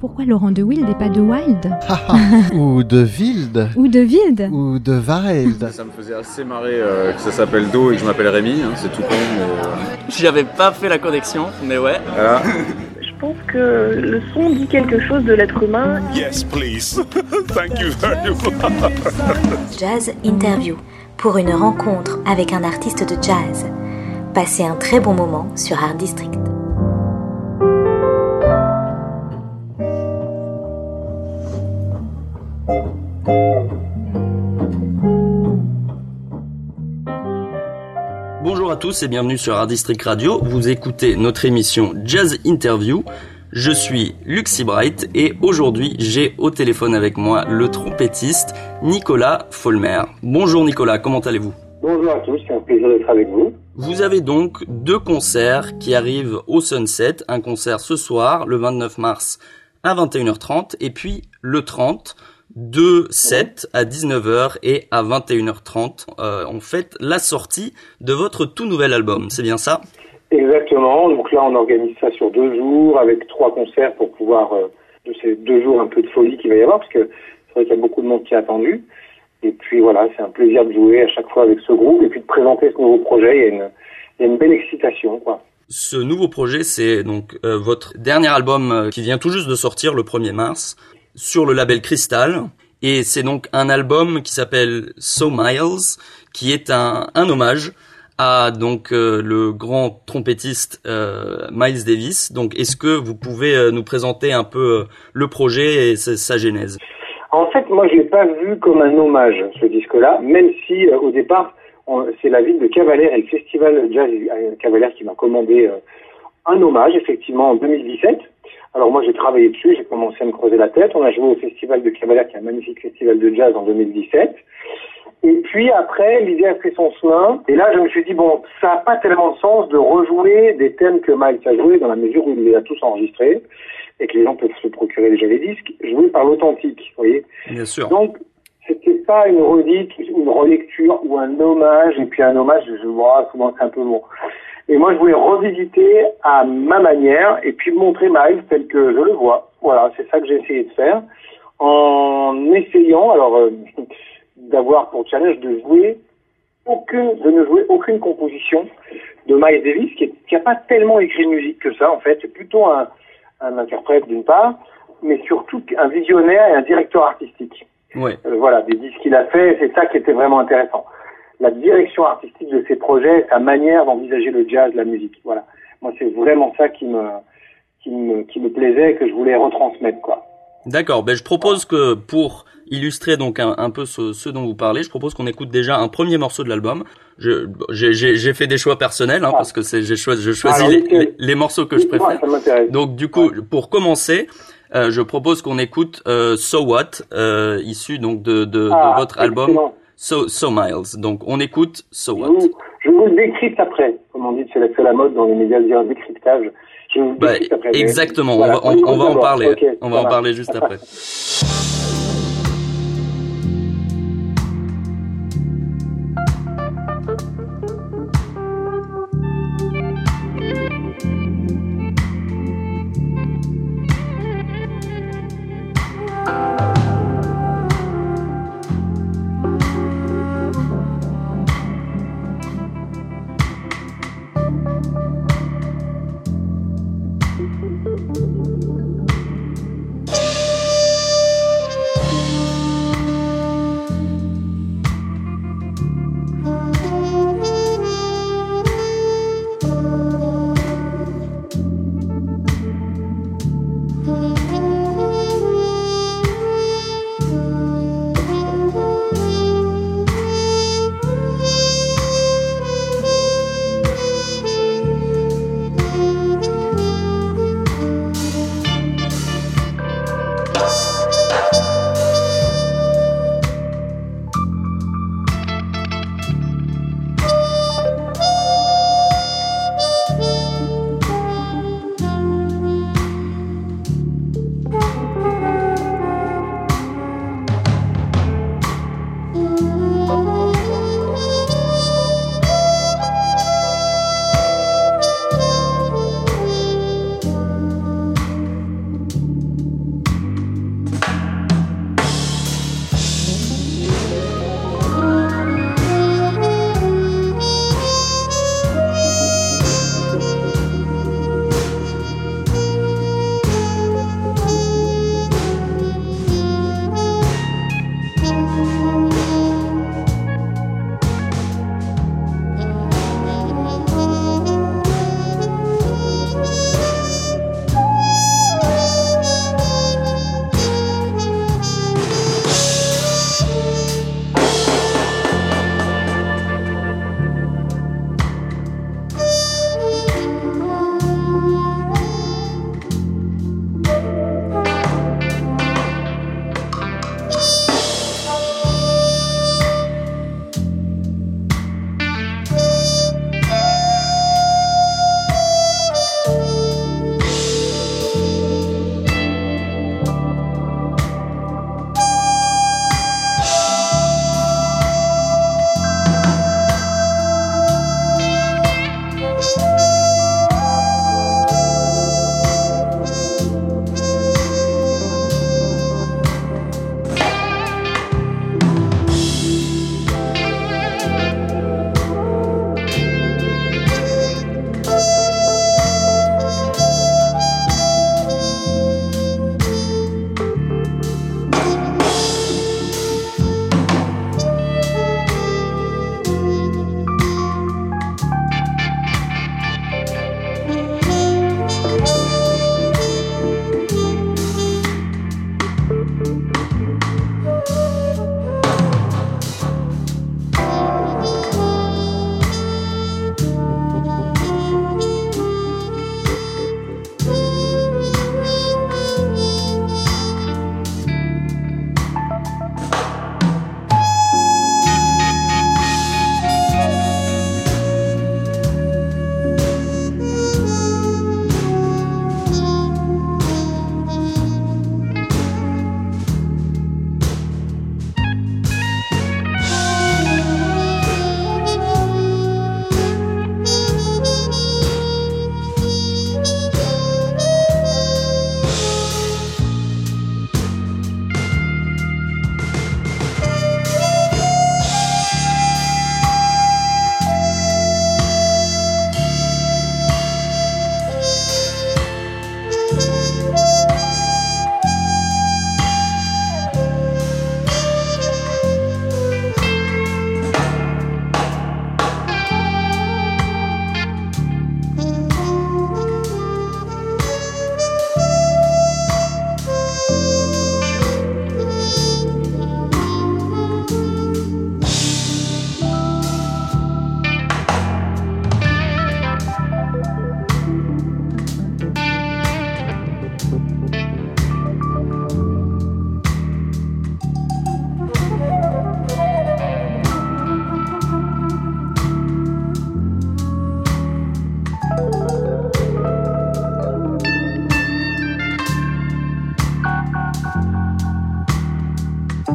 Pourquoi Laurent de Wild et pas de Wild Ou de Wild Ou de Wild Ou de Wild Ça me faisait assez marrer euh, que ça s'appelle Do et que je m'appelle Rémi, hein, c'est tout con, mais euh, J'avais pas fait la connexion, mais ouais. voilà. Je pense que le son dit quelque chose de l'être humain. Yes, please. Thank you very much. Jazz Interview pour une rencontre avec un artiste de jazz. Passez un très bon moment sur Art District. Bonjour à tous et bienvenue sur Art District Radio. Vous écoutez notre émission Jazz Interview. Je suis Luxy Bright et aujourd'hui j'ai au téléphone avec moi le trompettiste Nicolas Folmer. Bonjour Nicolas, comment allez-vous? Bonjour à tous, c'est un plaisir d'être avec vous. Vous avez donc deux concerts qui arrivent au Sunset, un concert ce soir, le 29 mars à 21h30, et puis le 30, deux sets à 19h et à 21h30. Euh, on fait la sortie de votre tout nouvel album, c'est bien ça? Exactement, donc là on organise ça sur deux jours avec trois concerts pour pouvoir, euh, de ces deux jours un peu de folie qu'il va y avoir, parce que c'est vrai qu'il y a beaucoup de monde qui a attendu. Et puis voilà, c'est un plaisir de jouer à chaque fois avec ce groupe et puis de présenter ce nouveau projet. Il y a une, belle excitation, quoi. Ce nouveau projet, c'est donc euh, votre dernier album euh, qui vient tout juste de sortir le 1er mars sur le label Crystal. Et c'est donc un album qui s'appelle So Miles, qui est un hommage à donc euh, le grand trompettiste euh, Miles Davis. Donc, est-ce que vous pouvez euh, nous présenter un peu le projet et sa, genèse? En fait, moi je l'ai pas vu comme un hommage, ce disque-là, même si au départ c'est la ville de Cavalère et le festival Jazz Cavalère qui m'a commandé un hommage, effectivement, en 2017. Alors moi j'ai travaillé dessus, j'ai commencé à me creuser la tête. On a joué au festival de Cavalère, qui est un magnifique festival de jazz en 2017. Et puis après, l'idée a fait son chemin. Et là, je me suis dit, bon, ça n'a pas tellement de sens de rejouer des thèmes que Miles a joués dans la mesure où il les a tous enregistrés et que les gens peuvent se procurer déjà les disques, joués par l'authentique, vous voyez. Bien sûr. Donc, c'était pas une redite, une relecture ou un hommage, et puis un hommage, je vois, souvent c'est un peu long. Et moi, je voulais revisiter à ma manière, et puis montrer Miles tel que je le vois. Voilà, c'est ça que j'ai essayé de faire, en essayant, alors, euh, d'avoir pour challenge de jouer aucune, de ne jouer aucune composition de Miles Davis, qui n'a pas tellement écrit de musique que ça, en fait. C'est plutôt un, un interprète d'une part, mais surtout un visionnaire et un directeur artistique. Ouais. Euh, voilà, des disques qu'il a fait, c'est ça qui était vraiment intéressant. La direction artistique de ses projets, sa manière d'envisager le jazz, la musique. Voilà. Moi, c'est vraiment ça qui me, qui me, qui me plaisait et que je voulais retransmettre, quoi. D'accord. Ben, je propose que pour illustrer donc un, un peu ce, ce dont vous parlez, je propose qu'on écoute déjà un premier morceau de l'album. J'ai fait des choix personnels hein, Ah. parce que c'est j'ai choisi, je choisis Alors, les, nickel. les, les morceaux que je préfère. Donc du coup, pour commencer, euh, je propose qu'on écoute euh, So What, euh, issu donc de, de, Ah, de votre album. So, so Miles. Donc on écoute So Je What. vous, je vous le décrypte après. Comme on dit, c'est la, mode dans les médias de décryptage. Je vous le Bah, mais- exactement. Voilà, on va, on, écoute on va en parler. On va en parler juste après.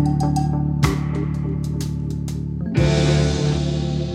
Thank you.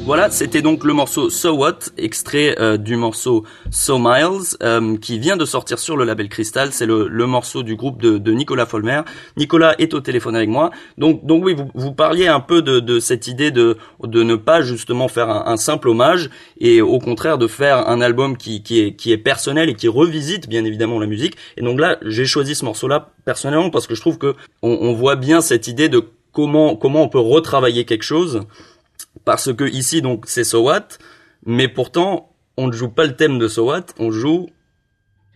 Voilà, c'était donc le morceau So What, extrait euh, du morceau So Miles, euh, qui vient de sortir sur le label Crystal. C'est le, le, morceau du groupe de, Nicolas Folmer. Nicolas est au téléphone avec moi. Donc, donc oui, vous, vous parliez un peu de, de, cette idée de, de ne pas justement faire un, un, simple hommage et au contraire de faire un album qui, qui, est, qui est personnel et qui revisite bien évidemment la musique. Et donc là, j'ai choisi ce morceau-là personnellement parce que je trouve que on, on voit bien cette idée de comment comment on peut retravailler quelque chose parce que ici donc c'est So What, mais pourtant on ne joue pas le thème de So What, on joue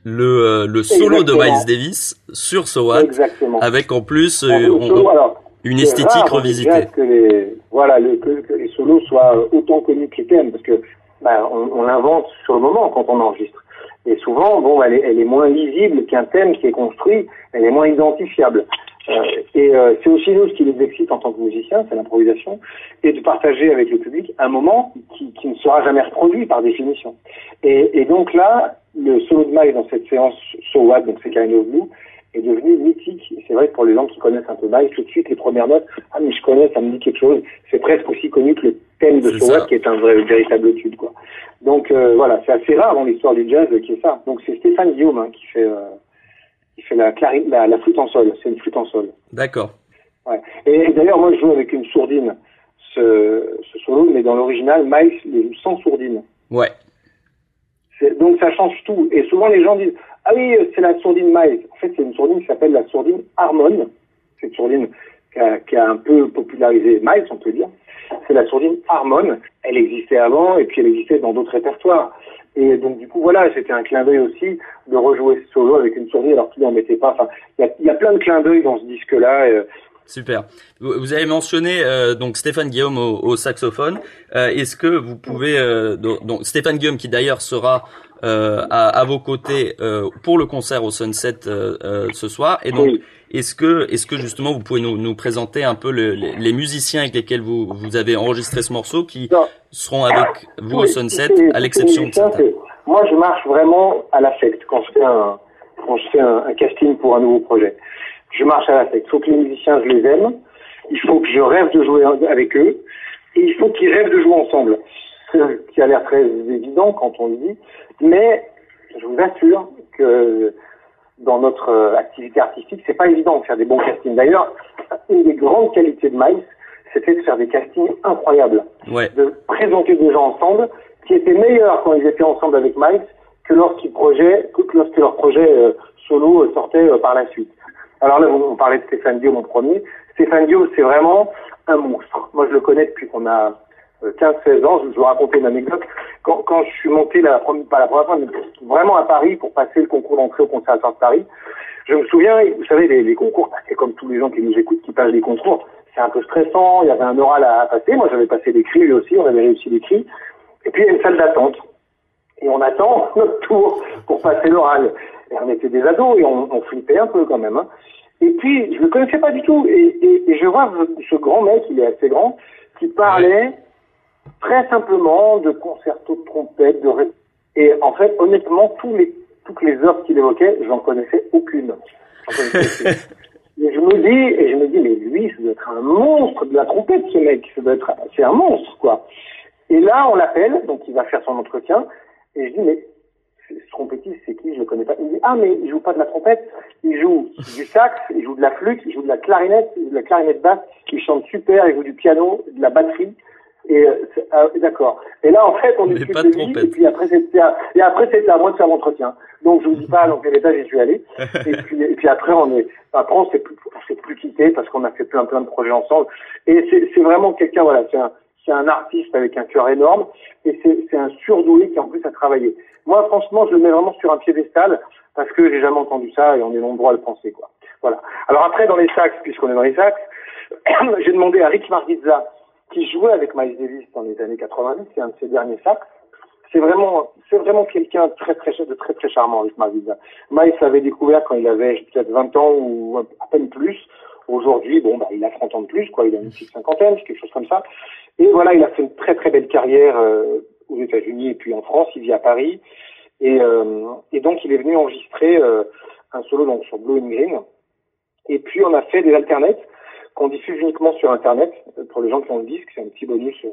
le, euh, le solo Exactement. de Miles Davis sur So What, Exactement. avec en plus euh, Alors, le on- solo, alors, une esthétique rare, revisitée. Que les, voilà, le- que, que les solos soient autant connus que les thèmes, parce que bah, on, on l'invente sur le moment quand on enregistre. Et souvent, bon, elle est, elle est moins lisible qu'un thème qui est construit, elle est moins identifiable. Euh, et euh, c'est aussi nous ce qui les excite en tant que musiciens, c'est l'improvisation, et de partager avec le public un moment qui, qui ne sera jamais reproduit par définition. Et, et donc là, le solo de Miles dans cette séance So What, donc c'est of Blue, est devenu mythique. Et c'est vrai que pour les gens qui connaissent un peu Miles, tout de suite, les premières notes, ah mais je connais, ça me dit quelque chose. C'est presque aussi connu que le thème de C'est So ça. What, qui est un vrai, véritable tube, quoi. Donc euh, voilà, c'est assez rare dans l'histoire du jazz qui est ça. Donc c'est Stéphane Guillaume hein, qui fait euh, qui fait la, clari- la, la flûte en sol. C'est une flûte en sol. D'accord. Ouais. Et d'ailleurs, moi, je joue avec une sourdine ce, ce solo, mais dans l'original, Miles les joue sans sourdine. Ouais. Donc ça change tout. Et souvent les gens disent ah oui c'est la sourdine Miles. En fait c'est une sourdine qui s'appelle la sourdine Harmon. C'est une sourdine qui a, qui a un peu popularisé Miles on peut dire. C'est la sourdine Harmon. Elle existait avant et puis elle existait dans d'autres répertoires. Et donc du coup voilà c'était un clin d'œil aussi de rejouer ce solo avec une sourdine alors qu'il n'en mettait pas. Enfin il y a, il y a plein de clins d'œil dans ce disque là. Super. Vous avez mentionné euh, donc Stéphane Guillaume au, au saxophone. Euh, Est-ce que vous pouvez euh, donc, donc, Stéphane Guillaume qui d'ailleurs sera euh, à, à vos côtés euh, pour le concert au Sunset euh, euh, ce soir. Et donc Oui. Est-ce que est-ce que justement vous pouvez nous, nous présenter un peu le- les, les musiciens avec lesquels vous vous avez enregistré ce morceau qui Non. seront avec vous au Sunset à l'exception de certains. Moi, je marche vraiment à l'affect quand je fais un, quand je fais un, un casting pour un nouveau projet. Je marche à l'affect. Il faut que les musiciens, je les aime. Il faut que je rêve de jouer avec eux. Et il faut qu'ils rêvent de jouer ensemble. Ce qui a l'air très évident quand on le dit. Mais je vous assure que dans notre euh, activité artistique, c'est pas évident de faire des bons castings. D'ailleurs, une des grandes qualités de Miles, c'était de faire des castings incroyables Ouais. de présenter des gens ensemble qui étaient meilleurs quand ils étaient ensemble avec Miles que lorsqu'ils projet, que lorsque leur projet euh, solo euh, sortait euh, par la suite. Alors là, on parlait de Stéphane Guillaume en premier. Stéphane Guillaume, c'est vraiment un monstre. Moi, je le connais depuis qu'on a 15-16 ans. Je vous raconter une anecdote. Quand, quand je suis monté, la, première- pas la première fois, mais vraiment à Paris pour passer le concours d'entrée au Conservatoire de Paris, je me souviens, vous savez, les, concours, bah, c'est comme tous les gens qui nous écoutent, qui passent des concours, c'est un peu stressant, il y avait un oral à, passer, moi j'avais passé l'écrit, lui aussi, on avait réussi l'écrit, et puis il y a une salle d'attente, et on attend notre tour pour passer l'oral. Et on était des ados, et on, on flippait un peu quand même. hein. Et puis, je le connaissais pas du tout, et, et, et je vois ce grand mec, il est assez grand, qui parlait très simplement de concerto de trompette, de ré- et en fait, honnêtement, tous les, toutes les œuvres qu'il évoquait, j'en connaissais aucune. J'en connaissais aucune. Et je me dis, et je me dis, mais lui, ça doit être un monstre de la trompette, ce mec. Ça doit être, c'est un monstre, quoi. Et là, on l'appelle, donc il va faire son entretien, et je dis, mais ce trompettiste, c'est qui? Je le connais pas. Il dit, ah, mais il joue pas de la trompette, il joue du sax, il joue de la flûte, il joue de la clarinette, il joue de la clarinette basse, il chante super, il joue du piano, de la batterie. Et euh, ah, d'accord. Et là, en fait, on discute de lui, et puis après, c'était à, et après, c'était à moi de faire l'entretien. Donc, je vous dis pas dans quel état j'y suis allé. Et puis, et puis après, on est, après, on s'est plus, on s'est plus quitté parce qu'on a fait plein, plein de projets ensemble. Et c'est, c'est vraiment quelqu'un, voilà, c'est un, c'est un artiste avec un cœur énorme. Et c'est, c'est un surdoué qui, en plus, a travaillé. Moi, franchement, je le mets vraiment sur un piédestal parce que j'ai jamais entendu ça et on est nombreux à le penser, quoi. Voilà. Alors après, dans les sax, puisqu'on est dans les sax, j'ai demandé à Rick Margizza, qui jouait avec Miles Davis dans les années 90, c'est un de ses derniers sax. C'est vraiment, c'est vraiment quelqu'un de très, très, de très, très charmant, Rick Margizza. Miles l'avait découvert quand il avait peut-être 20 ans ou à peine plus. Aujourd'hui, bon, bah, il a 30 ans de plus, quoi. Il a une petite cinquantaine, quelque chose comme ça. Et voilà, il a fait une très, très belle carrière euh, aux États-Unis et puis en France. Il vit à Paris. Et, euh, et donc, il est venu enregistrer euh, un solo donc, sur Blue and Green. Et puis, on a fait des alternates qu'on diffuse uniquement sur Internet. Euh, Pour les gens qui ont le disque, c'est un petit bonus euh,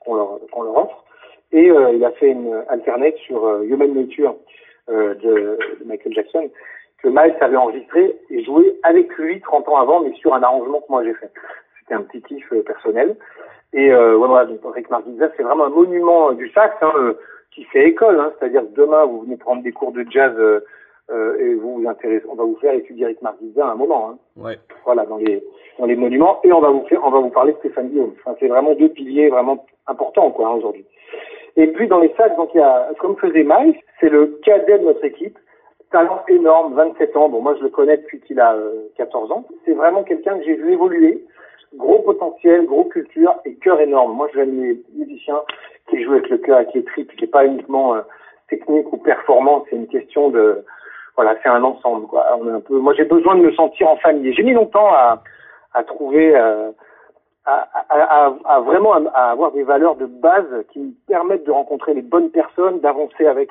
qu'on leur, offre. Et euh, il a fait une alternate sur Human Nature de, Michael Jackson que Miles avait enregistré et joué avec lui 30 ans avant, mais sur un arrangement que moi j'ai fait. C'était un petit kiff personnel. Et ouais, voilà, donc Rick Martinez, c'est vraiment un monument du sax hein, qui fait école. Hein, C'est-à-dire demain, vous venez prendre des cours de jazz euh, euh, et vous vous intéressez, on va vous faire étudier Rick Martinez à un moment. Hein. Ouais. Voilà, dans les dans les monuments. Et on va vous faire, on va vous parler de Stéphane Guillaume. Enfin, c'est vraiment deux piliers vraiment importants quoi hein, aujourd'hui. Et puis dans les sacs, donc il y a, comme faisait Miles, c'est le cadet de notre équipe talent énorme, 27 ans. Bon, moi, je le connais depuis qu'il a euh, 14 ans. C'est vraiment quelqu'un que j'ai vu évoluer. Gros potentiel, gros culture et cœur énorme. Moi, j'aime les musiciens qui jouent avec le cœur, avec les tripes, qui n'est pas uniquement euh, technique ou performance. C'est une question de, voilà, c'est un ensemble. Quoi. On est un peu. Moi, j'ai besoin de me sentir en famille. J'ai mis longtemps à, à trouver, euh, à, à, à, à vraiment à, avoir des valeurs de base qui me permettent de rencontrer les bonnes personnes, d'avancer avec.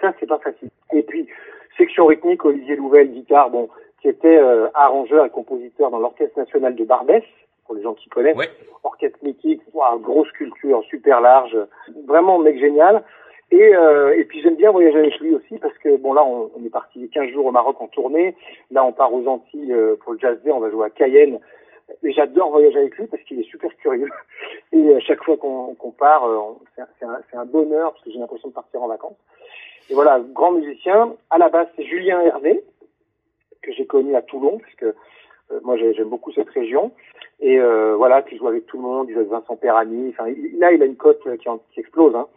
Ça, c'est pas facile. Et puis, section rythmique, Olivier Louvel, guitare, bon, qui était euh, arrangeur et compositeur dans l'Orchestre national de Barbès, pour les gens qui connaissent. Ouais. Orchestre mythique, wow, grosse culture, super large, vraiment mec génial. Et, euh, et puis j'aime bien voyager avec lui aussi parce que bon là on, est parti 15 jours au Maroc en tournée, là on part aux Antilles euh, pour le Jazz Day, on va jouer à Cayenne. Et j'adore voyager avec lui parce qu'il est super curieux. Et à chaque fois qu'on qu'on part, euh, c'est un- un, bonheur parce que j'ai l'impression de partir en vacances. Et voilà, grand musicien. À la base, c'est Julien Hervé, que j'ai connu à Toulon, parce que euh, moi j'ai- j'aime beaucoup cette région. Et euh, voilà, qui joue avec tout le monde, il joue avec Vincent Perrani. Enfin, là, il a une cote euh, qui, qui explose. Hein.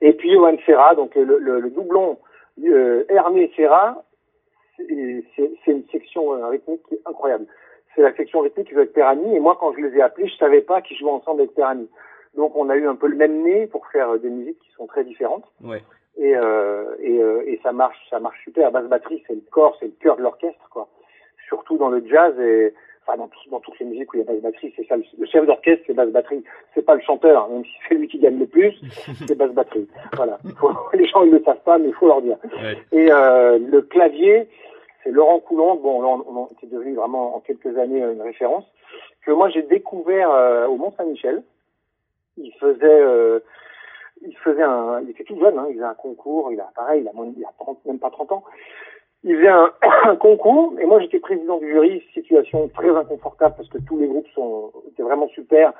Et puis Johan Serra, donc le, le, le doublon euh, Hervé Serra, c'est une section euh, rythmique qui est incroyable. C'est la section rythmique qui joue avec Perrani. Et moi, quand je les ai appelés, je savais pas qu'ils jouaient ensemble avec Perrani. Donc on a eu un peu le même nez pour faire euh, des musiques qui sont très différentes Ouais. et euh, et, euh, et ça marche ça marche super basse batterie c'est le corps c'est le cœur de l'orchestre quoi surtout dans le jazz et enfin dans, tout- dans toutes les musiques où il y a basse batterie c'est ça le, le chef d'orchestre c'est basse batterie. C'est pas le chanteur hein, même si c'est lui qui gagne le plus c'est basse batterie. Voilà. Faut- les gens ils le savent pas mais il faut leur dire. Ouais. et euh, le clavier c'est Laurent Coulon. Bon là, on, on est devenu vraiment en quelques années une référence que moi j'ai découvert euh, au Mont Saint-Michel il faisait euh, il faisait un, il était tout jeune, hein, il faisait un concours, il a pareil, il a, moins- il a 30, même pas 30 ans. Il faisait un, un concours et moi j'étais président du jury, situation très inconfortable parce que tous les groupes sont étaient vraiment super.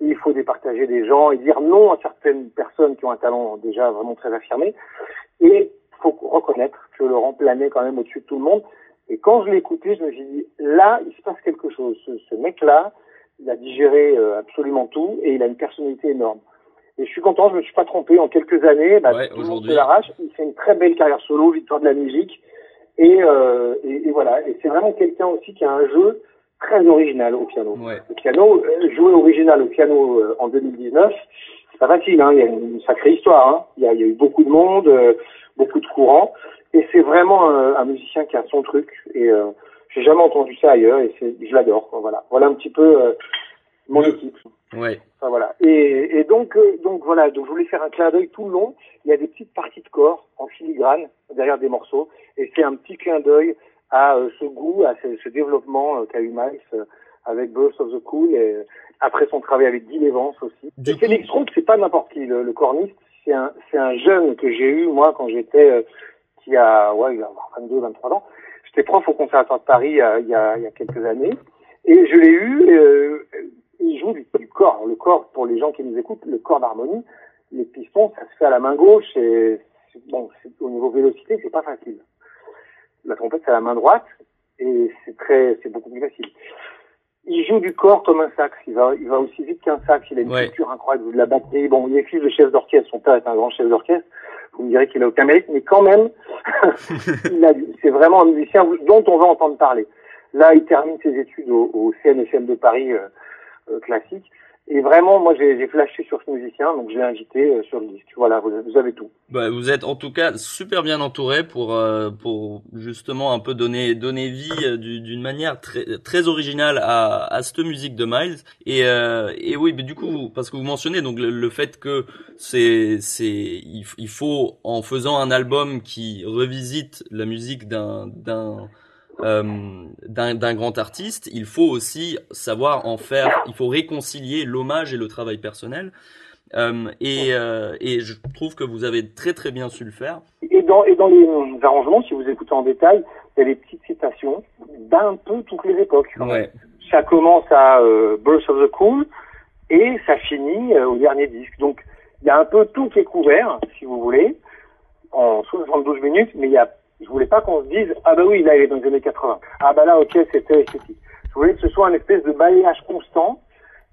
Il faut départager des gens et dire non à certaines personnes qui ont un talent déjà vraiment très affirmé. Et faut reconnaître que Laurent planait quand même au-dessus de tout le monde. Et quand je l'ai écouté, je me suis dit là, il se passe quelque chose. Ce, ce mec-là, il a digéré euh, absolument tout et il a une personnalité énorme. Et je suis content, je me suis pas trompé. En quelques années, bah, Ouais, tout le monde aujourd'hui. se l'arrache. Il fait une très belle carrière solo, victoire de la musique. Et, euh, et, et voilà. Et c'est vraiment quelqu'un aussi qui a un jeu très original au piano. Ouais. Le piano, euh, jouer original au piano euh, en 2019, c'est pas facile. Hein. Il y a une sacrée histoire. Hein. Il, y a, il y a eu beaucoup de monde, euh, beaucoup de courants. Et c'est vraiment un, musicien qui a son truc. Et j'ai jamais entendu ça ailleurs. Et je l'adore. Voilà. Voilà un petit peu mon équipe. Ouais. Enfin, voilà. Et, et donc, euh, donc voilà. Donc je voulais faire un clin d'œil tout le long. Il y a des petites parties de corps en filigrane derrière des morceaux, et c'est un petit clin d'œil à euh, ce goût, à ce, ce développement euh, qu'a eu Miles euh, avec Burst of the Cool, et après son travail avec Guy Lévance aussi. Du et Félix c'est pas n'importe qui, le, le corniste. C'est un, c'est un jeune que j'ai eu moi quand j'étais, euh, qui a, ouais, il a 22, 23 ans. J'étais prof au Conservatoire de Paris il y, a, il y a quelques années, et je l'ai eu. Euh, il joue du, du corps. Le corps, pour les gens qui nous écoutent, le corps d'harmonie, les pistons, ça se fait à la main gauche. Et bon, au niveau vélocité, c'est pas facile. La trompette, c'est à la main droite, et c'est très, c'est beaucoup plus facile. Il joue du corps comme un sax. Il va, il va aussi vite qu'un sax. Il a une Ouais. culture incroyable de la batterie. Bon, il est fils de chef d'orchestre. Son père est un grand chef d'orchestre. Vous me direz qu'il a aucun mérite, mais quand même, c'est vraiment un musicien dont on va entendre parler. Là, il termine ses études au, au CNFM de Paris euh, classique. Et vraiment, moi, j'ai flashé sur ce musicien, donc je l'ai invité euh, sur le disque. Voilà, vous, vous avez tout. Bah, vous êtes en tout cas super bien entouré pour euh, pour justement un peu donner donner vie euh, du- d'une manière très très originale à à cette musique de Miles et euh, et oui mais du coup parce que vous mentionnez donc le, le fait que c'est c'est il, il faut en faisant un album qui revisite la musique d'un d'un euh, d'un grand artiste, il faut aussi savoir en faire, il faut réconcilier l'hommage et le travail personnel. Euh, et, euh, et je trouve que vous avez très très bien su le faire. Et dans, et dans les arrangements, si vous écoutez en détail, il y a des petites citations d'un peu toutes les époques. Ouais. Ça commence à Birth of the Cool et ça finit au dernier disque. Donc il y a un peu tout qui est couvert, si vous voulez, en 72 minutes, mais il y a, je voulais pas qu'on se dise ah bah oui là il est dans les années 80, ah bah là ok c'était esthétique. Je voulais que ce soit un espèce de balayage constant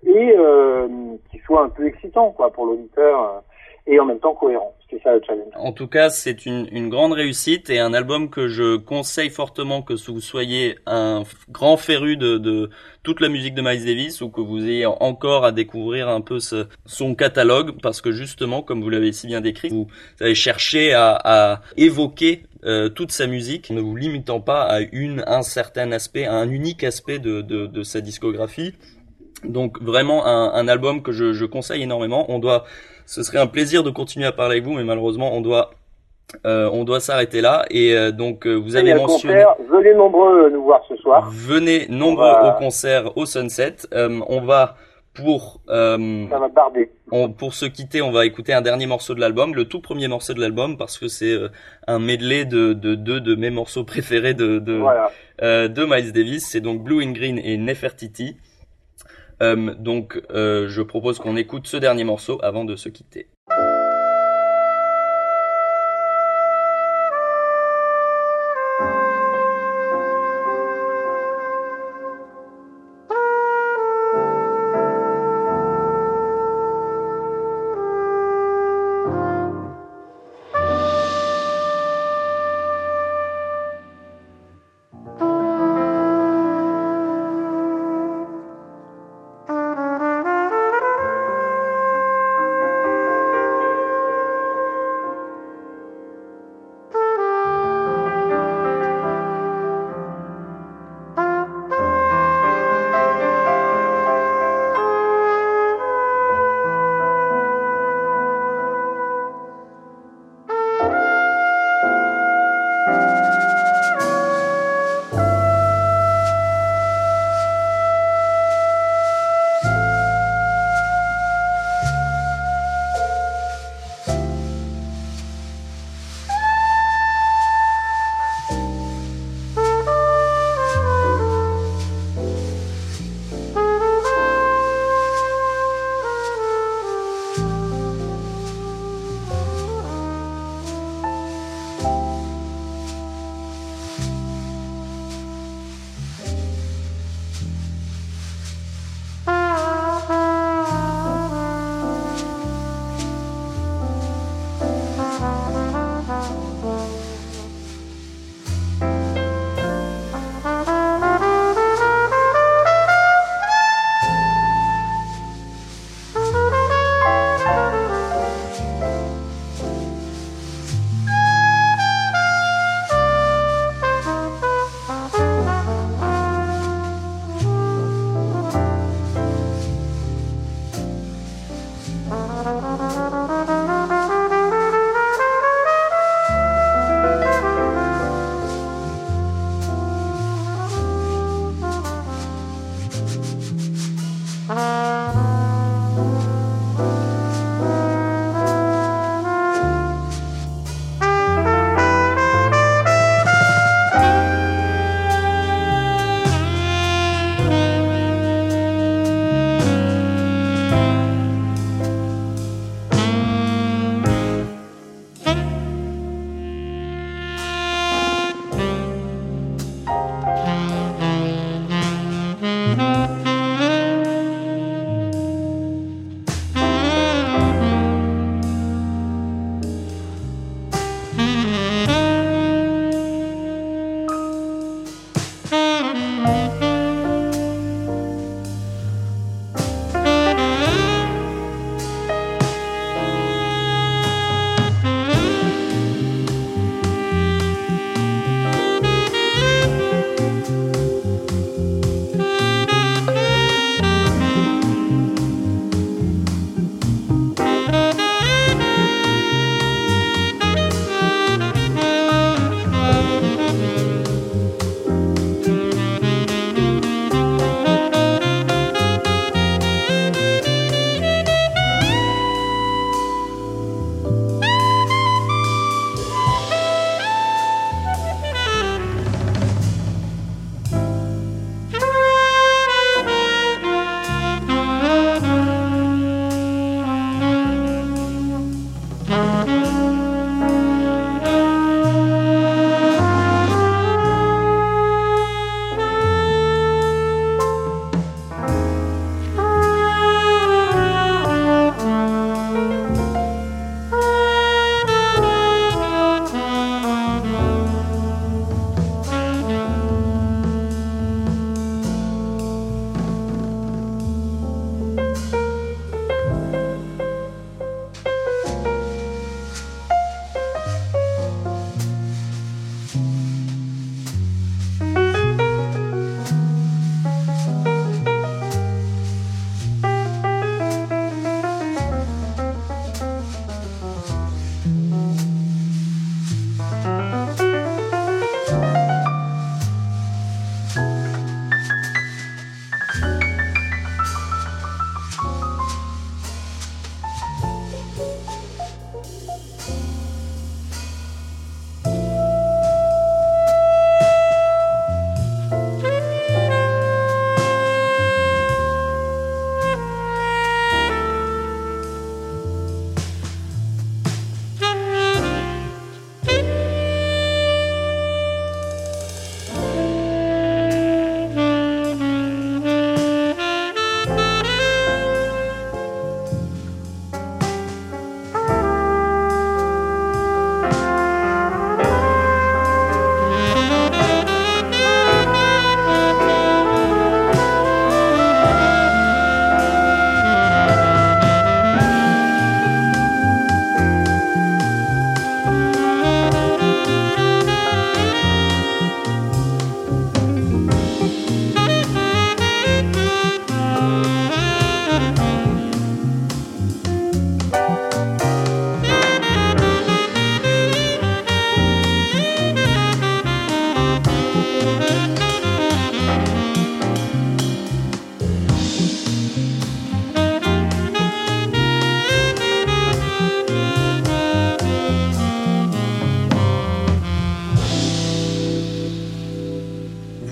et euh, qui soit un peu excitant quoi pour l'auditeur euh, et en même temps cohérent. C'est ça le challenge. En tout cas, c'est une, une grande réussite et un album que je conseille fortement que vous soyez un grand féru de, de toute la musique de Miles Davis ou que vous ayez encore à découvrir un peu ce- son catalogue parce que justement, comme vous l'avez si bien décrit, vous avez cherché à, à évoquer euh, toute sa musique, ne vous limitant pas à une, un certain aspect, à un unique aspect de, de, de sa discographie. Donc vraiment un, un album que je, je conseille énormément. On doit, ce serait un plaisir de continuer à parler avec vous, mais malheureusement on doit, euh, on doit s'arrêter là. Et euh, donc vous avez mentionné, concert, venez nombreux nous voir ce soir. venez nombreux va- au concert au Sunset. On va pour euh, Ça on- pour se quitter, on va écouter un dernier morceau de l'album, le tout premier morceau de l'album, parce que c'est euh, un medley de de deux de mes morceaux préférés de de, Voilà. euh, de Miles Davis. C'est donc Blue in Green et Nefertiti. Donc, je propose qu'on écoute ce dernier morceau avant de se quitter.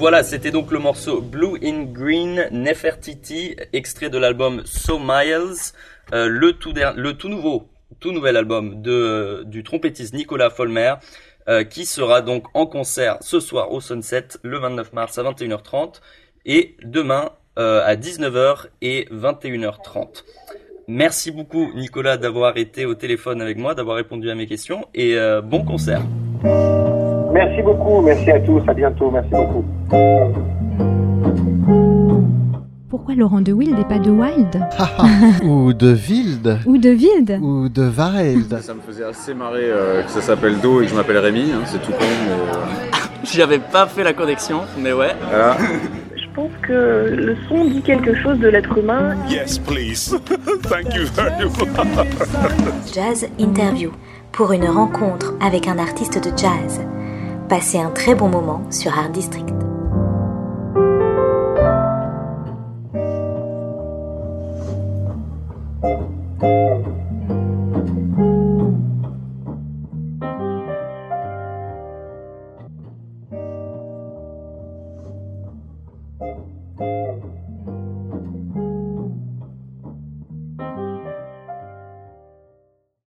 Voilà, c'était donc le morceau Blue in Green Nefertiti, extrait de l'album So Miles, euh, le, tout nouveau, tout nouvel album de, du trompettiste Nicolas Folmer, euh, qui sera donc en concert ce soir au Sunset le 29 mars à 21h30 et demain euh, à 19h et 21h30. Merci beaucoup Nicolas d'avoir été au téléphone avec moi, d'avoir répondu à mes questions et euh, bon concert. Merci beaucoup, merci à tous, à bientôt, merci beaucoup. Pourquoi Laurent de Wild et pas de Wild Ou de Wild Ou de Wild Ou de Wild Ça me faisait assez marrer euh, que ça s'appelle Do et que je m'appelle Rémi, hein, c'est tout con. Mais, euh, J'avais pas fait la connexion, mais ouais. voilà. Je pense que le son dit quelque chose de l'être humain. Yes, please. Thank you very much. Jazz Interview pour une rencontre avec un artiste de jazz. Passez un très bon moment sur Art District.